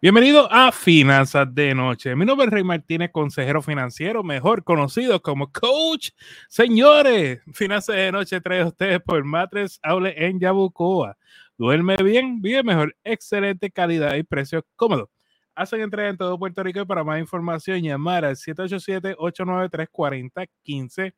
Bienvenido a Finanzas de Noche. Mi nombre es Rey Martínez, consejero financiero, mejor conocido como Coach. Señores, Finanzas de Noche trae a ustedes por Matres Aule en Yabucoa. Duerme bien, vive mejor, excelente calidad y precio cómodo. Hacen entrega en todo Puerto Rico y para más información llamar al 787-893-4015,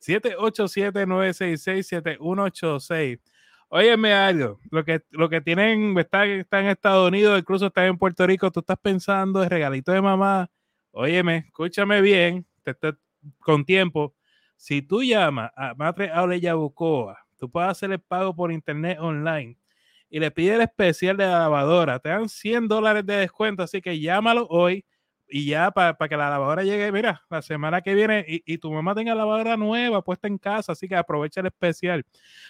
787-966-7186 Óyeme algo, lo que, lo que tienen, está, está en Estados Unidos, incluso está en Puerto Rico, tú estás pensando en regalito de mamá. Óyeme, escúchame bien, te, con tiempo. Si tú llamas a Matre Aule Yabucoa, tú puedes hacer el pago por internet online y le pides el especial de la lavadora, te dan 100 dólares de descuento, así que llámalo hoy y ya para que la lavadora llegue, mira, la semana que viene y, tu mamá tenga lavadora nueva puesta en casa, así que aprovecha el especial.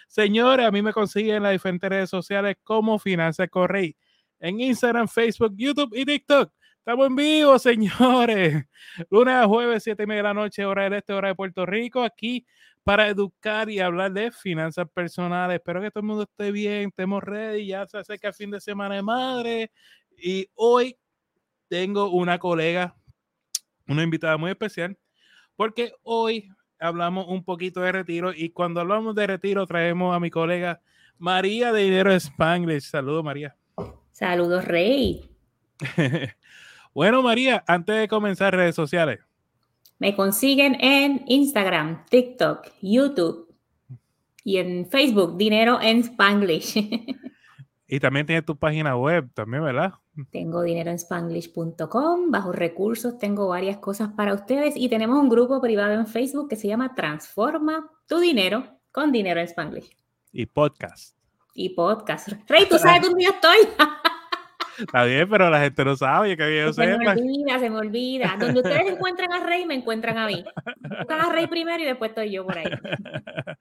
Señores, a mí me consiguen en las diferentes redes sociales como Finanzas Correy, en Instagram, Facebook, YouTube y TikTok. Estamos en vivo, señores. Lunes a jueves, 7 y media de la noche, hora del este, hora de Puerto Rico, aquí para educar y hablar de finanzas personales. Espero que todo el mundo esté bien, estemos ready, ya se acerca el fin de semana de madre. Y hoy tengo una colega, una invitada muy especial, porque hoy hablamos un poquito de retiro y cuando hablamos de retiro traemos a mi colega María de Dinero Spanglish. Saludos, María. Saludos, Rey. bueno, María, antes de comenzar redes sociales. Me consiguen en Instagram, TikTok, YouTube y en Facebook, Dinero en Spanglish. y también tienes tu página web, también, ¿verdad? Tengo dinero en spanglish.com, bajo recursos tengo varias cosas para ustedes y tenemos un grupo privado en Facebook que se llama Transforma tu dinero con dinero en Spanglish. Y podcast. Y podcast. Rey, tú sabes dónde yo estoy. Está bien, pero la gente no sabe que yo Se me olvida, se me olvida. Donde ustedes encuentran a Rey, me encuentran a mí. Buscan a Rey primero y después estoy yo por ahí.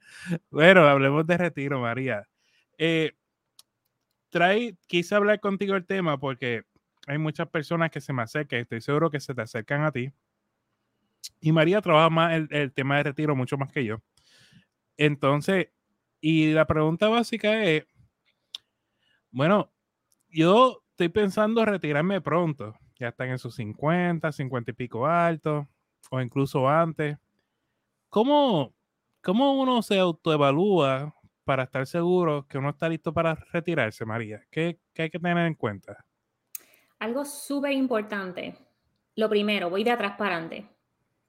Bueno, hablemos de retiro, María. Eh, trae, quise hablar contigo el tema porque hay muchas personas que se me acercan, estoy seguro que se te acercan a ti. Y María trabaja más el, tema de retiro mucho más que yo. Entonces, y la pregunta básica es, bueno, yo estoy pensando retirarme pronto, ya están en sus 50, 50 y pico altos, o incluso antes. ¿Cómo, cómo uno se autoevalúa para estar seguro que uno está listo para retirarse, María? ¿Qué, hay que tener en cuenta? Algo súper importante. Lo primero, voy de atrás para adelante.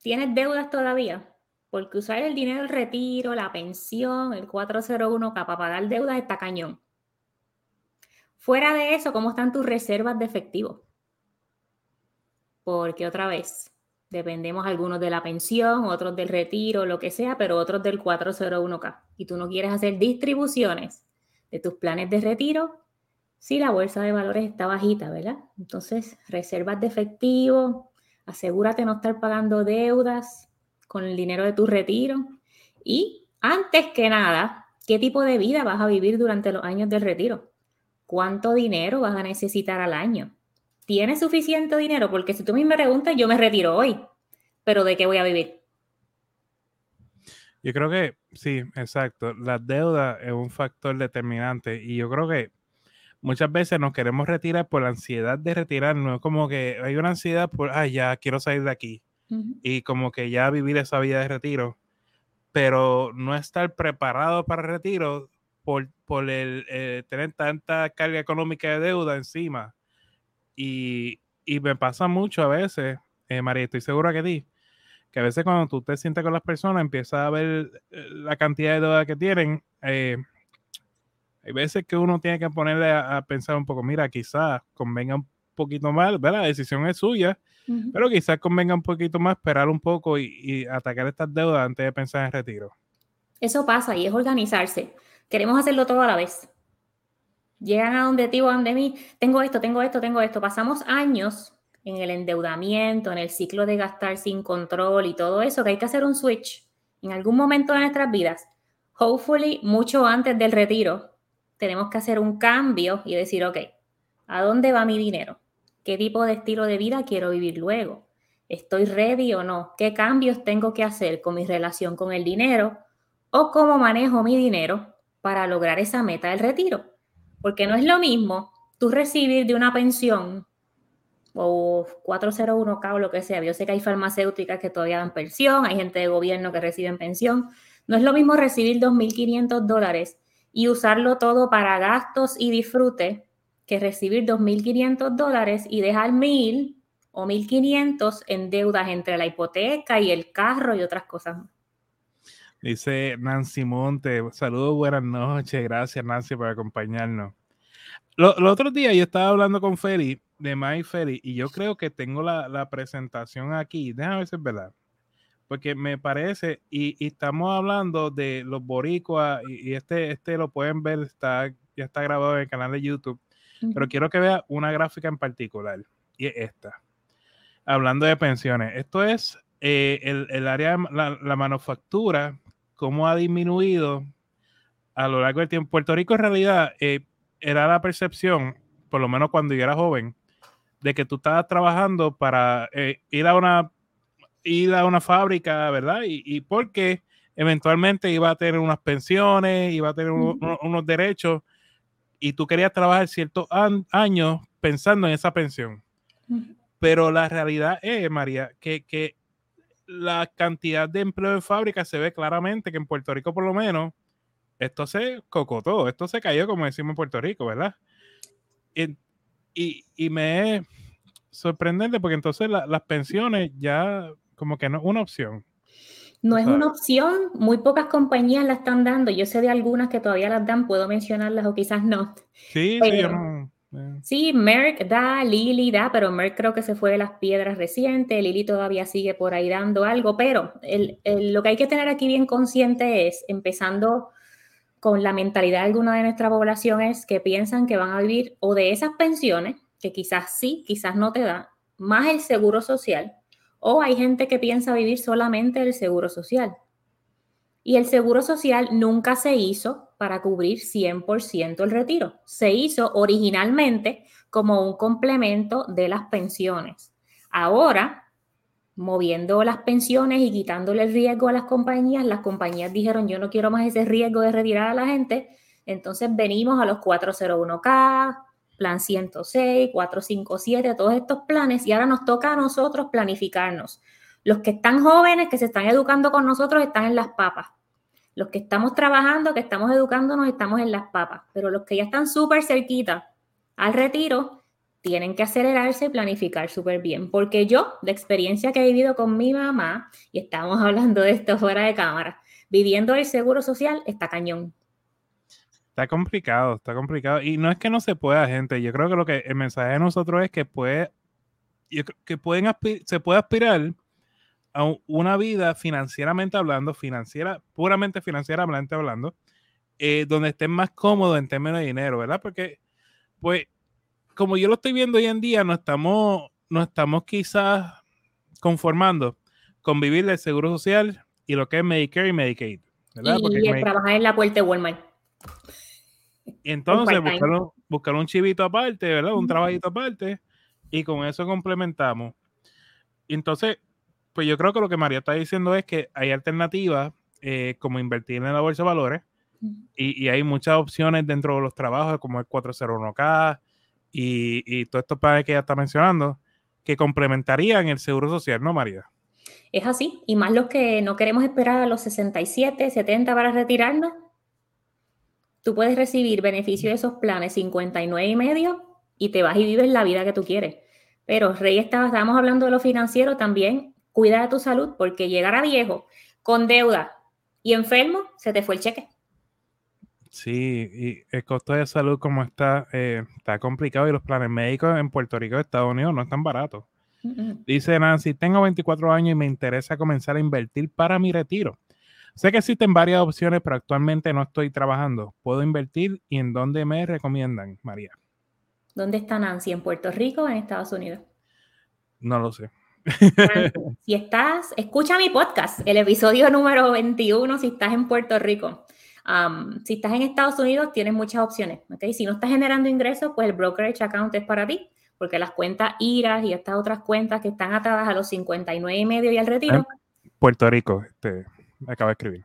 ¿Tienes deudas todavía? Porque usar el dinero del retiro, la pensión, el 401k para pagar deudas está cañón. Fuera de eso, ¿cómo están tus reservas de efectivo? Porque otra vez, Dependemos algunos de la pensión, otros del retiro, lo que sea, pero otros del 401k. Y tú no quieres hacer distribuciones de tus planes de retiro si la bolsa de valores está bajita, ¿verdad? Entonces, reservas de efectivo, asegúrate no estar pagando deudas con el dinero de tu retiro. Y antes que nada, ¿qué tipo de vida vas a vivir durante los años del retiro? ¿Cuánto dinero vas a necesitar al año? ¿Tienes suficiente dinero? Porque si tú me preguntas, yo me retiro hoy, pero ¿de qué voy a vivir? Yo creo que sí, exacto. La deuda es un factor determinante y yo creo que muchas veces nos queremos retirar por la ansiedad de retirarnos. Como que hay una ansiedad por, ay, ya quiero salir de aquí y como que ya vivir esa vida de retiro, pero no estar preparado para el retiro por, por el, eh, tener tanta carga económica de deuda encima y, me pasa mucho a veces, eh, María, estoy segura que ti, que a veces cuando tú te sientes con las personas, empiezas a ver eh, la cantidad de deuda que tienen. Eh, hay veces que uno tiene que ponerle a, pensar un poco, mira, quizás convenga un poquito más, ¿verdad? La decisión es suya, pero quizás convenga un poquito más esperar un poco y, y, atacar estas deudas antes de pensar en retiro. Eso pasa y es organizarse. Queremos hacerlo todo a la vez. Llegan a donde ti o a donde mí, tengo esto, tengo esto, tengo esto. Pasamos años en el endeudamiento, en el ciclo de gastar sin control y todo eso, que hay que hacer un switch en algún momento de nuestras vidas. Hopefully, mucho antes del retiro, tenemos que hacer un cambio y decir, ok, ¿a dónde va mi dinero? ¿Qué tipo de estilo de vida quiero vivir luego? ¿Estoy ready o no? ¿Qué cambios tengo que hacer con mi relación con el dinero? ¿O cómo manejo mi dinero para lograr esa meta del retiro? Porque no es lo mismo tú recibir de una pensión o 401k o lo que sea, yo sé que hay farmacéuticas que todavía dan pensión, hay gente de gobierno que reciben pensión, no es lo mismo recibir 2.500 dólares y usarlo todo para gastos y disfrute que recibir 2.500 dólares y dejar 1.000 o 1.500 en deudas entre la hipoteca y el carro y otras cosas Dice Nancy Monte, saludos, buenas noches, gracias Nancy por acompañarnos. Los otros días yo estaba hablando con Feli, de My Feli, y yo creo que tengo la, presentación aquí, déjame ver si es verdad, porque me parece, y, estamos hablando de los boricuas, y, este, este lo pueden ver, está, ya está grabado en el canal de YouTube, pero quiero que vea una gráfica en particular, y es esta. Hablando de pensiones, esto es eh, el, área, la, la manufactura, cómo ha disminuido a lo largo del tiempo. Puerto Rico en realidad eh, era la percepción, por lo menos cuando yo era joven, de que tú estabas trabajando para eh, ir a una ir a una fábrica, ¿verdad? Y, y, porque eventualmente iba a tener unas pensiones, iba a tener unos derechos, y tú querías trabajar ciertos años pensando en esa pensión. Pero la realidad es, María, que, que la cantidad de empleo en fábrica se ve claramente que en Puerto Rico por lo menos esto se cocotó, esto se cayó como decimos en Puerto Rico, ¿verdad? Y, y, me es sorprendente porque entonces las pensiones ya como que no es una opción. No es una opción, muy pocas compañías la están dando. Yo sé de algunas que todavía las dan, puedo mencionarlas o quizás no. Sí, sí, yo no. Sí, Merck da, Lily da, pero Merck creo que se fue de las piedras recientes, Lily todavía sigue por ahí dando algo, pero lo que hay que tener aquí bien consciente es, empezando con la mentalidad de alguna de nuestra población, es que piensan que van a vivir o de esas pensiones, que quizás sí, quizás no te da, más el seguro social, o hay gente que piensa vivir solamente el seguro social. Y el seguro social nunca se hizo para cubrir 100% el retiro. Se hizo originalmente como un complemento de las pensiones. Ahora, moviendo las pensiones y quitándole el riesgo a las compañías, las compañías dijeron, yo no quiero más ese riesgo de retirar a la gente. Entonces venimos a los 401k, plan 106, 457, todos estos planes y ahora nos toca a nosotros planificarnos. Los que están jóvenes, que se están educando con nosotros, están en las papas. Los que estamos trabajando, que estamos educándonos, estamos en las papas, pero los que ya están súper cerquita al retiro, tienen que acelerarse y planificar súper bien, porque yo, de experiencia que he vivido con mi mamá, y estamos hablando de esto fuera de cámara, viviendo el seguro social está cañón. Está complicado, está complicado. Y no es que no se pueda, gente. Yo creo que lo que el mensaje de nosotros es que puede, que pueden se puede aspirar una vida financieramente hablando, financiera, puramente financieramente hablando, eh, donde estén más cómodos en términos de dinero, ¿verdad? Porque, pues, como yo lo estoy viendo hoy en día, no estamos, no estamos quizás conformando con vivir del seguro social y lo que es Medicare y Medicaid, ¿verdad? Y, trabajar en la puerta de Walmart. Y entonces buscar un, buscar un, chivito aparte, ¿verdad? Un trabajito aparte y con eso complementamos. Entonces, pues yo creo que lo que María está diciendo es que hay alternativas eh, como invertir en la bolsa de valores y, hay muchas opciones dentro de los trabajos como el 401k y, y todos estos planes que ella está mencionando que complementarían el seguro social, ¿no, María? Es así, y más los que no queremos esperar a los 67, 70 para retirarnos, tú puedes recibir beneficio de esos planes 59 y medio y te vas y vives la vida que tú quieres. Pero Rey, estábamos hablando de lo financiero también, cuida de tu salud, porque llegar a viejo con deuda y enfermo, se te fue el cheque. Sí, y el costo de salud como está, eh, está complicado y los planes médicos en Puerto Rico y Estados Unidos no están baratos. Dice Nancy, tengo 24 años y me interesa comenzar a invertir para mi retiro. Sé que existen varias opciones, pero actualmente no estoy trabajando. ¿Puedo invertir y en dónde me recomiendan, María? ¿Dónde está Nancy? ¿En Puerto Rico o en Estados Unidos? No lo sé si estás, escucha mi podcast, el episodio número 21, si estás en Puerto Rico. si estás en Estados Unidos, tienes muchas opciones. ¿okay? Si no estás generando ingresos, pues el brokerage account es para ti, porque las cuentas IRAs y estas otras cuentas que están atadas a los 59 y medio y al retiro. Puerto Rico, te acabo de escribir.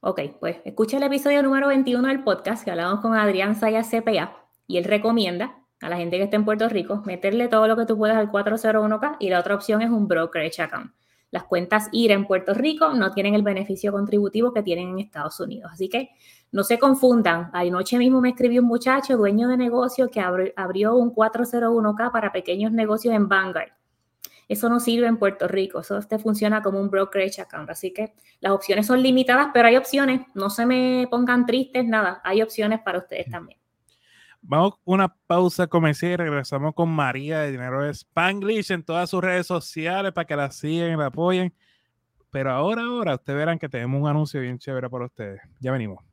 Ok, pues escucha el episodio número 21 del podcast que hablamos con Adrián Sayas CPA y él recomienda a la gente que está en Puerto Rico, meterle todo lo que tú puedas al 401k y la otra opción es un brokerage account. Las cuentas IRA en Puerto Rico no tienen el beneficio contributivo que tienen en Estados Unidos. Así que no se confundan. Anoche mismo me escribió un muchacho, dueño de negocio, que abrió un 401k para pequeños negocios en Vanguard. Eso no sirve en Puerto Rico, eso te funciona como un brokerage account. Así que las opciones son limitadas, pero hay opciones. No se me pongan tristes, nada. Hay opciones para ustedes también. Vamos a una pausa comercial y regresamos con María de Dinero de Spanglish en todas sus redes sociales para que la sigan y la apoyen. Pero ahora, ahora, ustedes verán que tenemos un anuncio bien chévere para ustedes. Ya venimos.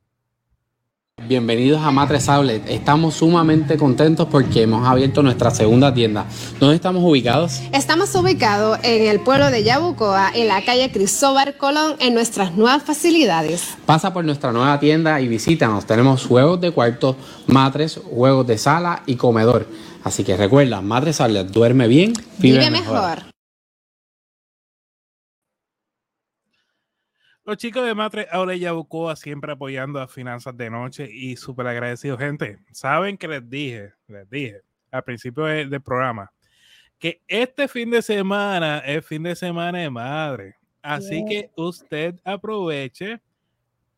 Bienvenidos a Matres Outlet. Estamos sumamente contentos porque hemos abierto nuestra segunda tienda. ¿Dónde estamos ubicados? Estamos ubicados en el pueblo de Yabucoa, en la calle Cristóbal Colón, en nuestras nuevas facilidades. Pasa por nuestra nueva tienda y visítanos. Tenemos juegos de cuarto, matres, juegos de sala y comedor. Así que recuerda, Matres Outlet, duerme bien, vive, mejor. Los chicos de Matre Aure Yabucoa siempre apoyando a Finanzas de Noche y súper agradecidos, gente. Saben que les dije, les dije al principio del programa que este fin de semana es fin de semana de madre. Así que usted aproveche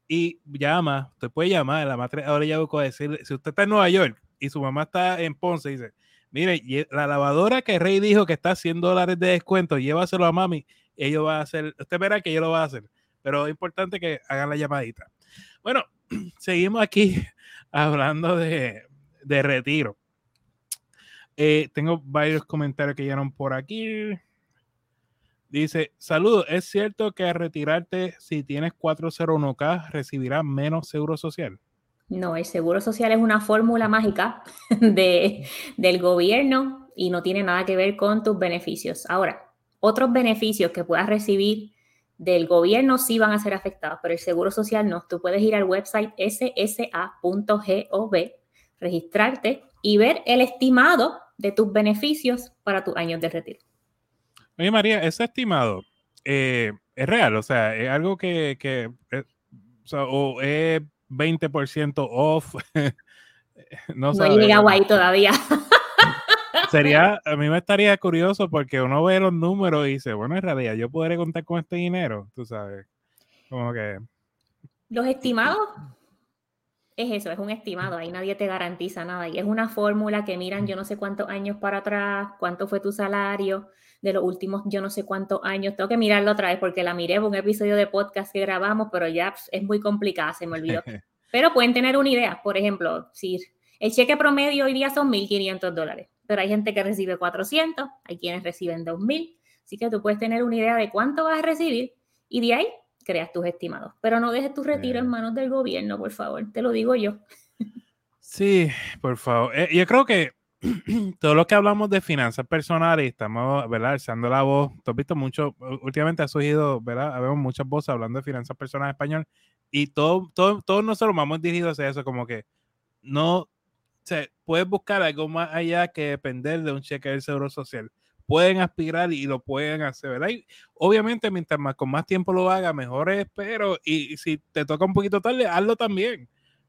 y llama, usted puede llamar a la Matre Aure Yabucoa a decirle, si usted está en Nueva York y su mamá está en Ponce, dice, mire, la lavadora que Rey dijo que está a 100 dólares de descuento, llévaselo a mami, ellos va a hacer, usted verá que yo lo va a hacer pero es importante que hagan la llamadita. Bueno, seguimos aquí hablando de, retiro. Eh, tengo varios comentarios que llegaron por aquí. Dice, saludos, ¿es cierto que al retirarte si tienes 401k recibirás menos seguro social? No, el seguro social es una fórmula mágica de, del gobierno y no tiene nada que ver con tus beneficios. Ahora, otros beneficios que puedas recibir del gobierno sí van a ser afectados, pero el Seguro Social no. Tú puedes ir al website ssa.gov, registrarte y ver el estimado de tus beneficios para tus años de retiro. Oye, María, ese estimado eh, es real, o sea, es algo que, que eh, o, es 20% off. no, no he llegado ahí todavía. sería, a mí me estaría curioso porque uno ve los números y dice, bueno, en realidad yo podré contar con este dinero, tú sabes. Como que. Los estimados es eso, es un estimado, ahí nadie te garantiza nada. Y es una fórmula que miran yo no sé cuántos años para atrás, cuánto fue tu salario de los últimos yo no sé cuántos años. Tengo que mirarlo otra vez porque la miré en un episodio de podcast que grabamos, pero ya es muy complicada, se me olvidó. Pero pueden tener una idea, por ejemplo, si el cheque promedio hoy día son 1.500 dólares pero hay gente que recibe 400, hay quienes reciben 2000, así que tú puedes tener una idea de cuánto vas a recibir y de ahí creas tus estimados. Pero no dejes tu retiro en manos del gobierno, por favor, te lo digo yo. Sí, por favor. Eh, yo creo que todo lo que hablamos de finanzas personales, estamos, ¿verdad? Alzando la voz. Tú has visto mucho, últimamente ha surgido, ¿verdad? Habemos muchas voces hablando de finanzas personales en español y todo, todo, todos nosotros vamos dirigidos hacia eso, como que no puedes buscar algo más allá que depender de un cheque del Seguro Social. Pueden aspirar y lo pueden hacer, ¿verdad? obviamente, mientras más con más tiempo lo haga, mejor es, pero y, si te toca un poquito tarde, hazlo también.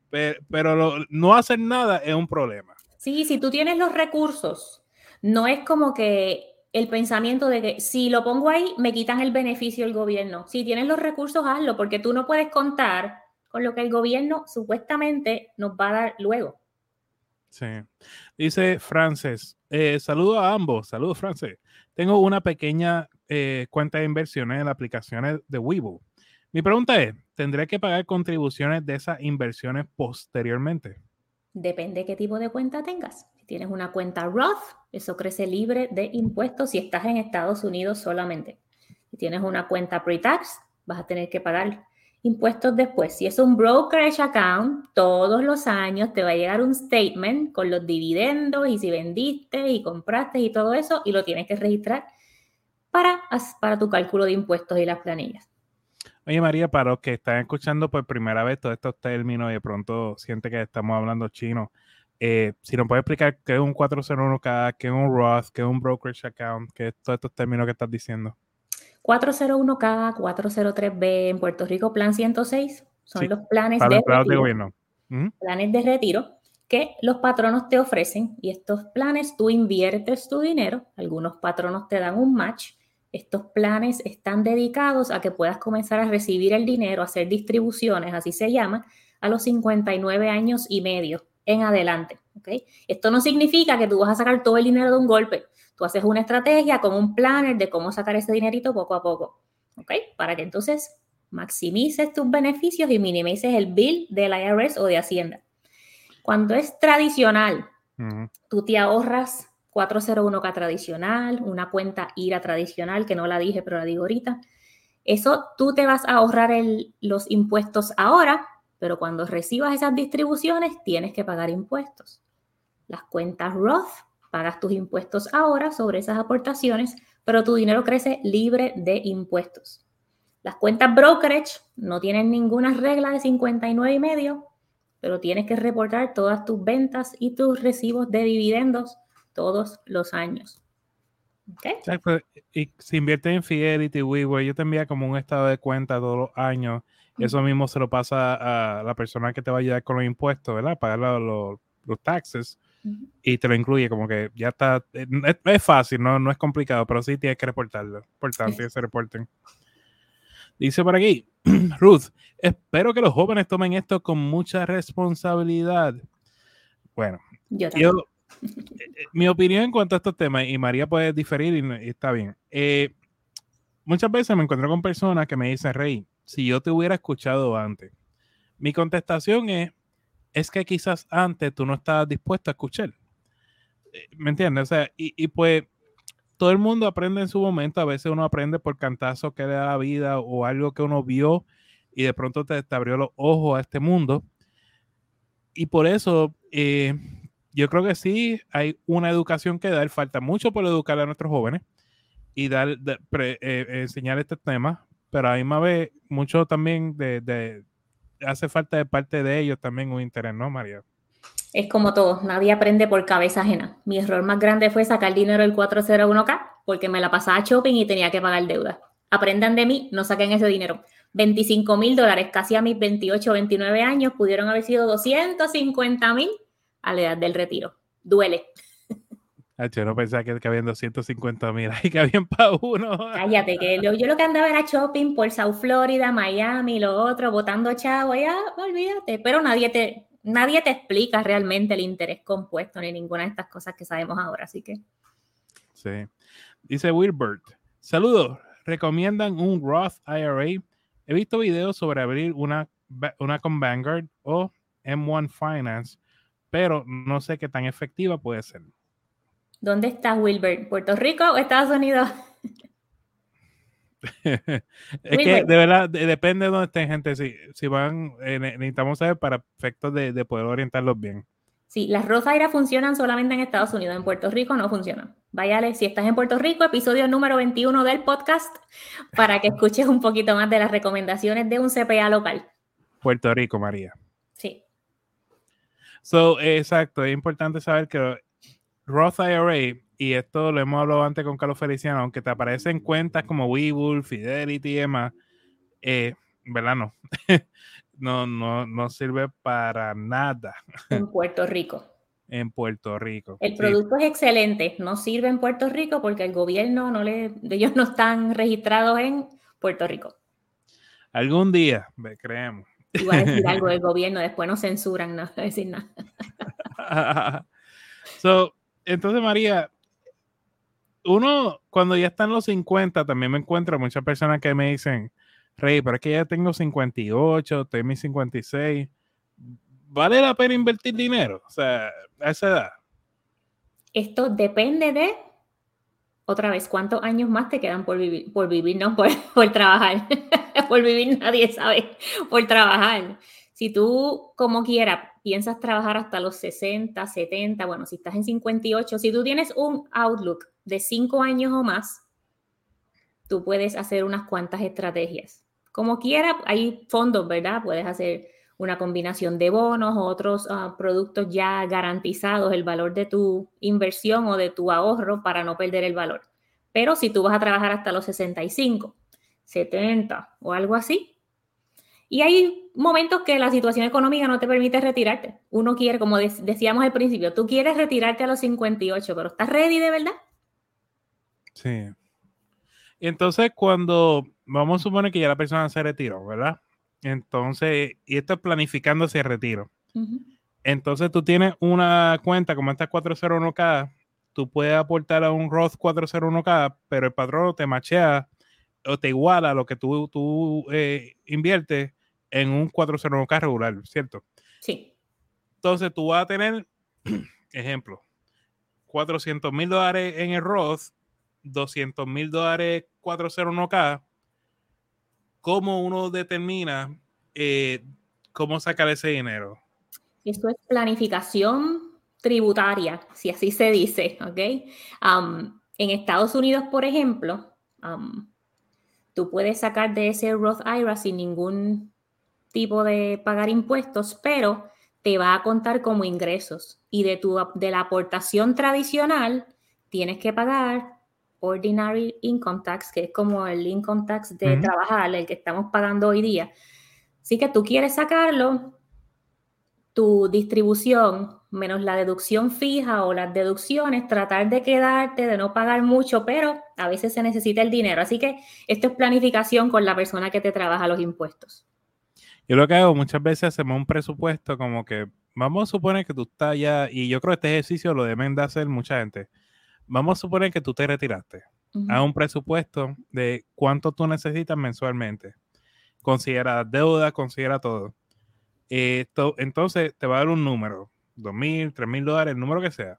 Pero, no hacer nada es un problema. Sí, si tú tienes los recursos, no es como que el pensamiento de que si lo pongo ahí, me quitan el beneficio del gobierno. Si tienes los recursos, hazlo, porque tú no puedes contar con lo que el gobierno supuestamente nos va a dar luego. Sí. Dice Frances, eh, saludo a ambos, saludos Frances. Tengo una pequeña eh, cuenta de inversiones en aplicaciones de Webull. Mi pregunta es, ¿tendré que pagar contribuciones de esas inversiones posteriormente? Depende qué tipo de cuenta tengas. Si tienes una cuenta Roth, eso crece libre de impuestos si estás en Estados Unidos solamente. Si tienes una cuenta pre-tax, vas a tener que pagar impuestos después. Si es un brokerage account, todos los años te va a llegar un statement con los dividendos y si vendiste y compraste y todo eso y lo tienes que registrar para, para tu cálculo de impuestos y las planillas. Oye María, para los que están escuchando por primera vez todos estos términos y de pronto siente que estamos hablando chino, eh, si nos puedes explicar qué es un 401k, qué es un Roth, qué es un brokerage account, qué es todos estos términos que estás diciendo. 401K, 403B en Puerto Rico, Plan 106, son los planes de retiro. Planes de retiro que los patronos te ofrecen y estos planes tú inviertes tu dinero, algunos patronos te dan un match, estos planes están dedicados a que puedas comenzar a recibir el dinero, hacer distribuciones, así se llama, a los 59 años y medio en adelante. ¿okay? Esto no significa que tú vas a sacar todo el dinero de un golpe. Tú haces una estrategia con un planner de cómo sacar ese dinerito poco a poco. ¿ok? Para que entonces maximices tus beneficios y minimices el bill del IRS o de Hacienda. Cuando es tradicional, tú te ahorras 401k tradicional, una cuenta IRA tradicional, que no la dije, pero la digo ahorita. Eso tú te vas a ahorrar los impuestos ahora, pero cuando recibas esas distribuciones tienes que pagar impuestos. Las cuentas Roth, pagas tus impuestos ahora sobre esas aportaciones, pero tu dinero crece libre de impuestos. Las cuentas brokerage no tienen ninguna regla de 59 y medio, pero tienes que reportar todas tus ventas y tus recibos de dividendos todos los años. Exacto. Y si inviertes en Fidelity, WeWork, yo te envía como un estado de cuenta todos los años. Eso mismo se lo pasa a la persona que te va a ayudar con los impuestos, ¿verdad? Pagar los, los, taxes. Y te lo incluye como que ya está. Eh, es, fácil, ¿no? no es complicado, pero sí tienes que reportarlo. Importante que se reporten. Dice por aquí, Ruth, espero que los jóvenes tomen esto con mucha responsabilidad. Bueno, yo, eh, eh, mi opinión en cuanto a estos temas, y María puede diferir y, está bien. Eh, muchas veces me encuentro con personas que me dicen, Rey, si yo te hubiera escuchado antes, mi contestación es, es que quizás antes tú no estabas dispuesto a escuchar. ¿Me entiendes? O sea, y, y pues todo el mundo aprende en su momento, a veces uno aprende por cantazo que le da la vida o algo que uno vio y de pronto te, abrió los ojos a este mundo. Y por eso eh, yo creo que sí hay una educación que dar, falta mucho por educar a nuestros jóvenes y dar, eh, enseñar este tema, pero a mí me ve mucho también de, hace falta de parte de ellos también un interés, ¿no, María? Es como todo, nadie aprende por cabeza ajena. Mi error más grande fue sacar dinero del 401k porque me la pasaba shopping y tenía que pagar deuda. Aprendan de mí, no saquen ese dinero. 25 mil dólares, casi a mis 28 29 años, pudieron haber sido 250 mil a la edad del retiro. Duele. Yo no pensaba que, había 250 mil ahí que habían para uno. Cállate, que yo, lo que andaba era shopping por South Florida, Miami, lo otro, botando chavo, ya, olvídate. Pero nadie te, nadie te explica realmente el interés compuesto ni ninguna de estas cosas que sabemos ahora, así que. Sí. Dice Wilbert, saludos, ¿recomiendan un Roth IRA? He visto videos sobre abrir una, una con Vanguard o M1 Finance, pero no sé qué tan efectiva puede ser. ¿Dónde estás, Wilbert? ¿Puerto Rico o Estados Unidos? es que de verdad depende de dónde estén gente. Si, si van, eh, necesitamos saber para efectos de, poder orientarlos bien. Sí, las Rosaira funcionan solamente en Estados Unidos, en Puerto Rico no funcionan. Váyale, si estás en Puerto Rico, episodio número 21 del podcast, para que escuches un poquito más de las recomendaciones de un CPA local. Puerto Rico, María. Sí. So, exacto, es importante saber que Roth IRA y esto lo hemos hablado antes con Carlos Feliciano, aunque te aparecen cuentas como Webull, Fidelity y demás, eh, ¿verdad? No. no, no, no sirve para nada. En Puerto Rico. En Puerto Rico. El producto es excelente, no sirve en Puerto Rico porque el gobierno no le, ellos no están registrados en Puerto Rico. Algún día, creemos. Igual decir algo del gobierno, después nos censuran, no decir nada. so, entonces, María, uno, cuando ya está en los 50, también me encuentro muchas personas que me dicen, Rey, pero es que ya tengo 58, estoy en mis 56. ¿Vale la pena invertir dinero? O sea, a esa edad. Esto depende de, otra vez, cuántos años más te quedan por vivir, por vivir, no por, por trabajar. por vivir nadie sabe, por trabajar. Si tú, como quiera, piensas trabajar hasta los 60, 70, bueno, si estás en 58, si tú tienes un outlook de 5 años o más, tú puedes hacer unas cuantas estrategias. Como quiera, hay fondos, ¿verdad? Puedes hacer una combinación de bonos o otros ah, productos ya garantizados, el valor de tu inversión o de tu ahorro para no perder el valor. Pero si tú vas a trabajar hasta los 65, 70 o algo así, y hay momentos que la situación económica no te permite retirarte. Uno quiere, como decíamos al principio, tú quieres retirarte a los 58, pero ¿estás ready de verdad? Sí. Y entonces cuando vamos a suponer que ya la persona se retiró, ¿verdad? Entonces, y esto es planificando ese retiro. Entonces tú tienes una cuenta como esta 401k, tú puedes aportar a un Roth 401k, pero el patrón te machea o te iguala lo que tú, tú eh, inviertes en un 401k regular, ¿cierto? Sí. Entonces tú vas a tener, ejemplo, 400 mil dólares en el Roth, 200 mil dólares 401k. ¿Cómo uno determina eh, cómo sacar ese dinero? Esto es planificación tributaria, si así se dice, ¿ok? en Estados Unidos, por ejemplo, tú puedes sacar de ese Roth IRA sin ningún tipo de pagar impuestos, pero te va a contar como ingresos y de, tu, de la aportación tradicional tienes que pagar Ordinary Income Tax, que es como el income tax de trabajar, el que estamos pagando hoy día. Así que tú quieres sacarlo, tu distribución menos la deducción fija o las deducciones, tratar de quedarte, de no pagar mucho, pero a veces se necesita el dinero. Así que esto es planificación con la persona que te trabaja los impuestos. Yo lo que hago muchas veces hacemos un presupuesto como que vamos a suponer que tú estás ya, y yo creo que este ejercicio lo deben de hacer mucha gente. Vamos a suponer que tú te retiraste. a un presupuesto de cuánto tú necesitas mensualmente. Considera deuda, considera todo entonces te va a dar un número, dos mil, tres mil dólares, el número que sea.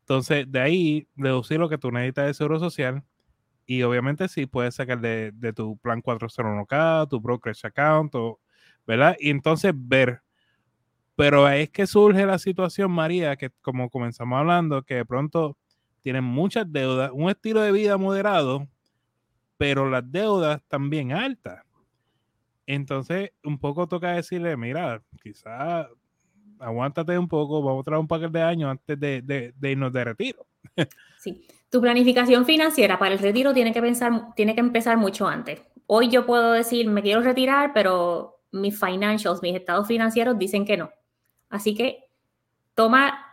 Entonces, de ahí deducir lo que tú necesitas de seguro social y obviamente sí puedes sacar de, tu plan 401k, tu brokerage account, ¿verdad? Y entonces ver. Pero es que surge la situación, María, que como comenzamos hablando, que de pronto tienen muchas deudas, un estilo de vida moderado, pero las deudas también altas. Entonces, un poco toca decirle, mira, quizás aguántate un poco, vamos a traer un paquete de años antes de, irnos de retiro. Sí, tu planificación financiera para el retiro tiene que, pensar, tiene que empezar mucho antes. Hoy yo puedo decir, me quiero retirar, pero mis financials, mis estados financieros dicen que no. Así que toma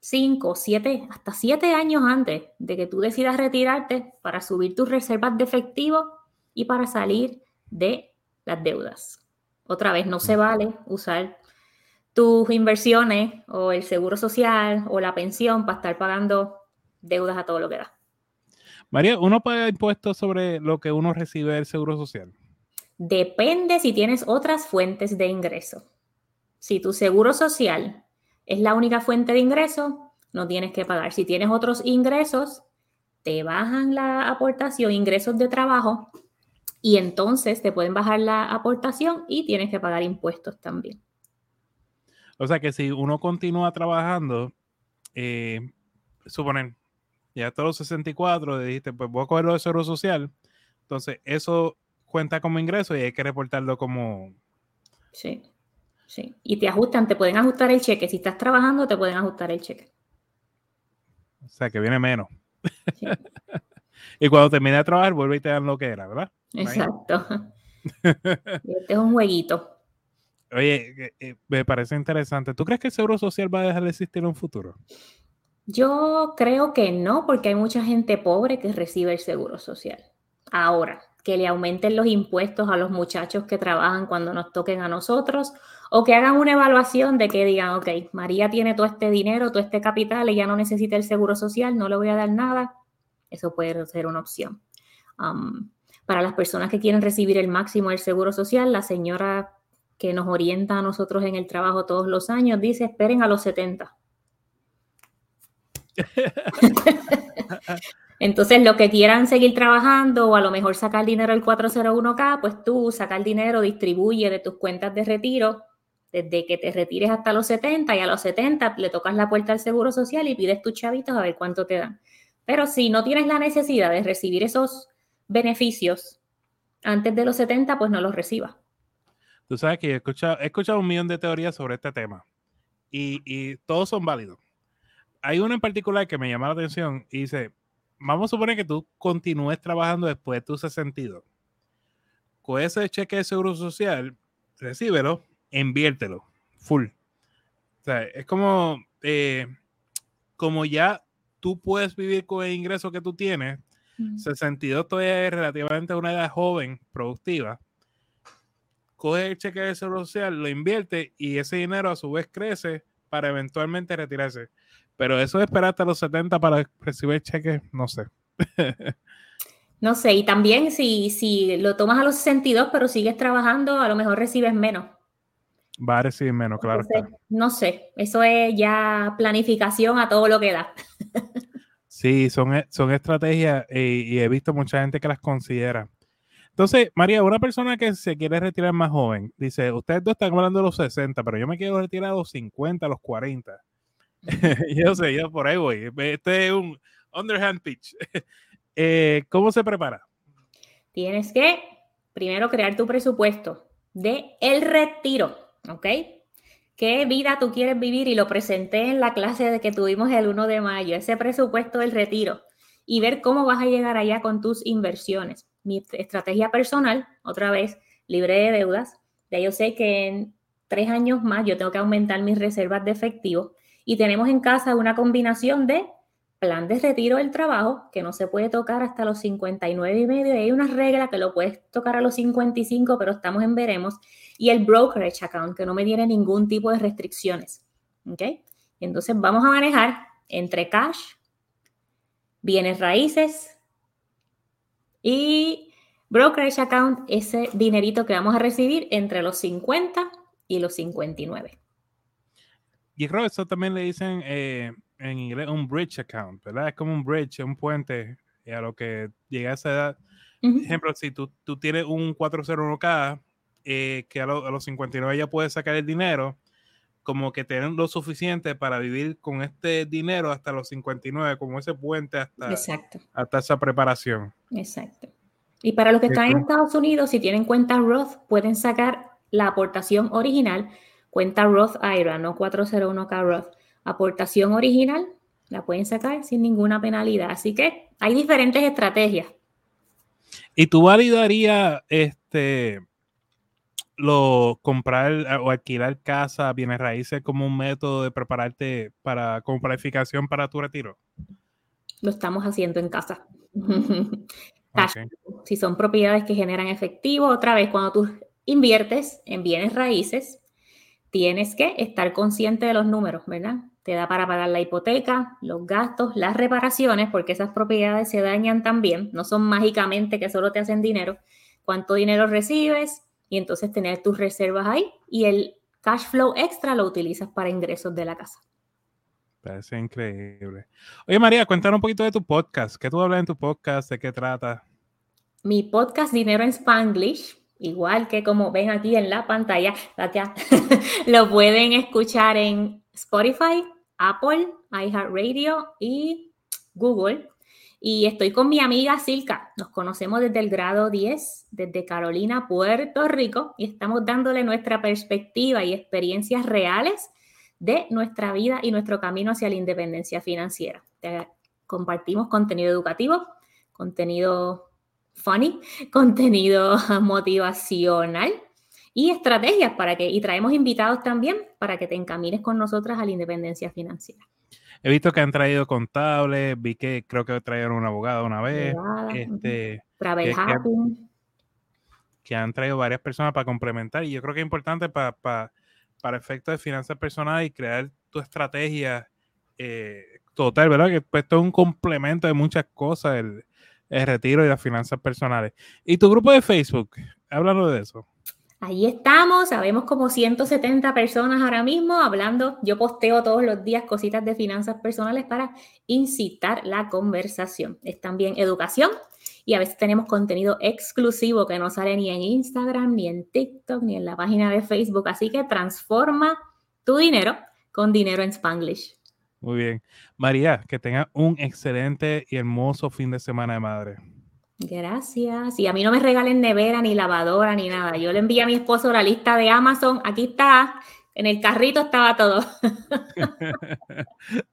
cinco, siete, hasta siete años antes de que tú decidas retirarte para subir tus reservas de efectivo y para salir de las deudas. Otra vez, no se vale usar tus inversiones o el seguro social o la pensión para estar pagando deudas a todo lo que da. María, ¿uno paga impuestos sobre lo que uno recibe del seguro social? Depende si tienes otras fuentes de ingreso. Si tu seguro social es la única fuente de ingreso, no tienes que pagar. Si tienes otros ingresos, te bajan la aportación, ingresos de trabajo, y entonces te pueden bajar la aportación y tienes que pagar impuestos también. O sea que si uno continúa trabajando, eh, suponen, ya todos los 64, dijiste, pues voy a cogerlo de seguro social, entonces eso cuenta como ingreso y hay que reportarlo como... Sí, sí. Y te ajustan, te pueden ajustar el cheque. Si estás trabajando, te pueden ajustar el cheque. O sea que viene menos. y cuando termine de trabajar, vuelve y te dan lo que era, ¿verdad? Exacto. este es un jueguito. Oye, eh, me parece interesante. ¿Tú crees que el seguro social va a dejar de existir en un futuro? Yo creo que no, porque hay mucha gente pobre que recibe el seguro social. Ahora, que le aumenten los impuestos a los muchachos que trabajan cuando nos toquen a nosotros, o que hagan una evaluación de que digan, ok, María tiene todo este dinero, todo este capital, ella no necesita el seguro social, no le voy a dar nada. Eso puede ser una opción. Um, para las personas que quieren recibir el máximo del seguro social, la señora que nos orienta a nosotros en el trabajo todos los años dice, esperen a los 70. Entonces, lo que quieran seguir trabajando o a lo mejor sacar dinero del 401k, pues tú sacar dinero, distribuye de tus cuentas de retiro desde que te retires hasta los 70 y a los 70 le tocas la puerta al seguro social y pides tus chavitos a ver cuánto te dan. Pero si no tienes la necesidad de recibir esos beneficios antes de los 70, pues no los reciba. Tú sabes que he escuchado, un millón de teorías sobre este tema y, y, todos son válidos. Hay uno en particular que me llama la atención y dice, vamos a suponer que tú continúes trabajando después de tus 62. Con ese cheque de seguro social, recíbelo, inviértelo, full. O sea, es como, eh, como ya tú puedes vivir con el ingreso que tú tienes, 62 todavía es relativamente una edad joven, productiva. Coge el cheque de seguro social, lo invierte y ese dinero a su vez crece para eventualmente retirarse. Pero eso de esperar hasta los 70 para recibir cheques, no sé. no sé, y también si, si lo tomas a los 62 pero sigues trabajando, a lo mejor recibes menos. Va a recibir menos, claro. no sé, eso es ya planificación a todo lo que da. Sí, son, e, son estrategias eh, y he visto mucha gente que las considera. Entonces, María, una persona que se quiere retirar más joven, dice, ustedes dos están hablando de los 60, pero yo me quiero retirar a los 50, a los 40. yo sé, yo por ahí voy. Este es un underhand pitch. Eh, ¿Cómo se prepara? Tienes que primero crear tu presupuesto de el retiro, ¿ok? qué vida tú quieres vivir y lo presenté en la clase de que tuvimos el 1 de mayo, ese presupuesto del retiro y ver cómo vas a llegar allá con tus inversiones. Mi estrategia personal, otra vez, libre de deudas. Ya yo sé que en tres años más yo tengo que aumentar mis reservas de efectivo y tenemos en casa una combinación de plan de retiro del trabajo que no se puede tocar hasta los 59 y medio. Hay una regla que lo puedes tocar a los 55, pero estamos en veremos y el brokerage account, que no me tiene ningún tipo de restricciones. ¿Ok? Entonces vamos a manejar entre cash, bienes raíces y brokerage account, ese dinerito que vamos a recibir entre los 50 y los 59. Y creo eso también le dicen eh, en inglés un bridge account, ¿verdad? Es como un bridge, un puente a lo que llega a esa edad. Por ejemplo, si tú, tú tienes un 401k eh, que a, los 59 ya puedes sacar el dinero, como que tienen lo suficiente para vivir con este dinero hasta los 59, como ese puente hasta, hasta esa preparación. Exacto. Y para los que están en Estados Unidos, si tienen cuenta Roth, pueden sacar la aportación original, cuenta Roth IRA, no 401k Roth. Aportación original, la pueden sacar sin ninguna penalidad. Así que hay diferentes estrategias. ¿Y tú validarías este, lo comprar eh, o alquilar casa, bienes raíces como un método de prepararte para como planificación para tu retiro? Lo estamos haciendo en casa. Si son propiedades que generan efectivo, otra vez, cuando tú inviertes en bienes raíces, tienes que estar consciente de los números, ¿verdad? Te da para pagar la hipoteca, los gastos, las reparaciones, porque esas propiedades se dañan también, no son mágicamente que solo te hacen dinero. ¿Cuánto dinero recibes? y entonces tener tus reservas ahí y el cash flow extra lo utilizas para ingresos de la casa. Parece increíble. Oye, María, cuéntanos un poquito de tu podcast. ¿Qué tú hablas en tu podcast? ¿De qué trata? Mi podcast Dinero en Spanglish, igual que como ven aquí en la pantalla, lo pueden escuchar en Spotify, Apple, iHeartRadio y Google. Y estoy con mi amiga Silka. Nos conocemos desde el grado 10, desde Carolina, Puerto Rico, y estamos dándole nuestra perspectiva y experiencias reales de nuestra vida y nuestro camino hacia la independencia financiera. compartimos contenido educativo, contenido funny, contenido motivacional y estrategias para que, y traemos invitados también para que te encamines con nosotras a la independencia financiera. He visto que han traído contables, vi que creo que trajeron un abogado una vez. este, que, han traído varias personas para complementar. Y yo creo que es importante para, para, efectos de finanzas personales y crear tu estrategia eh, total, ¿verdad? Que pues, esto es un complemento de muchas cosas, el, el retiro y las finanzas personales. ¿Y tu grupo de Facebook? Háblanos de eso. Ahí estamos, sabemos como 170 personas ahora mismo hablando. Yo posteo todos los días cositas de finanzas personales para incitar la conversación. Es también educación y a veces tenemos contenido exclusivo que no sale ni en Instagram, ni en TikTok, ni en la página de Facebook. Así que transforma tu dinero con dinero en Spanglish. Muy bien. María, que tenga un excelente y hermoso fin de semana de madre. Gracias. Y a mí no me regalen nevera, ni lavadora, ni nada. Yo le envié a mi esposo la lista de Amazon. Aquí está. En el carrito estaba todo.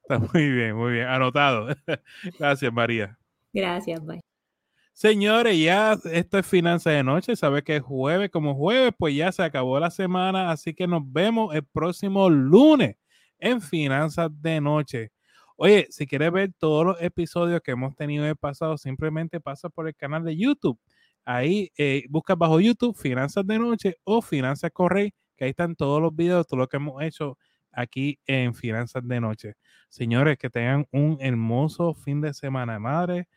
está muy bien, muy bien. Anotado. Gracias, María. Gracias, bye. Señores, ya esto es Finanzas de Noche. Sabe que es jueves, como jueves, pues ya se acabó la semana. Así que nos vemos el próximo lunes en Finanzas de Noche. Oye, si quieres ver todos los episodios que hemos tenido en el pasado, simplemente pasa por el canal de YouTube. Ahí eh, busca bajo YouTube Finanzas de Noche o Finanzas Correy, que ahí están todos los videos, todo lo que hemos hecho aquí en Finanzas de Noche. Señores, que tengan un hermoso fin de semana, madre.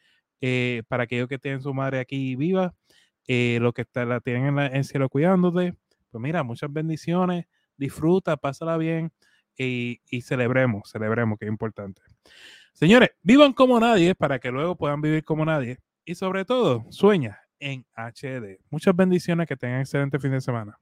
Eh, para aquellos que tienen su madre aquí viva, eh, los que la tienen en, el cielo cuidándote, pues mira, muchas bendiciones, disfruta, pásala bien y, celebremos, celebremos, que es importante. Señores, vivan como nadie para que luego puedan vivir como nadie y sobre todo, sueña en HD. Muchas bendiciones, que tengan excelente fin de semana.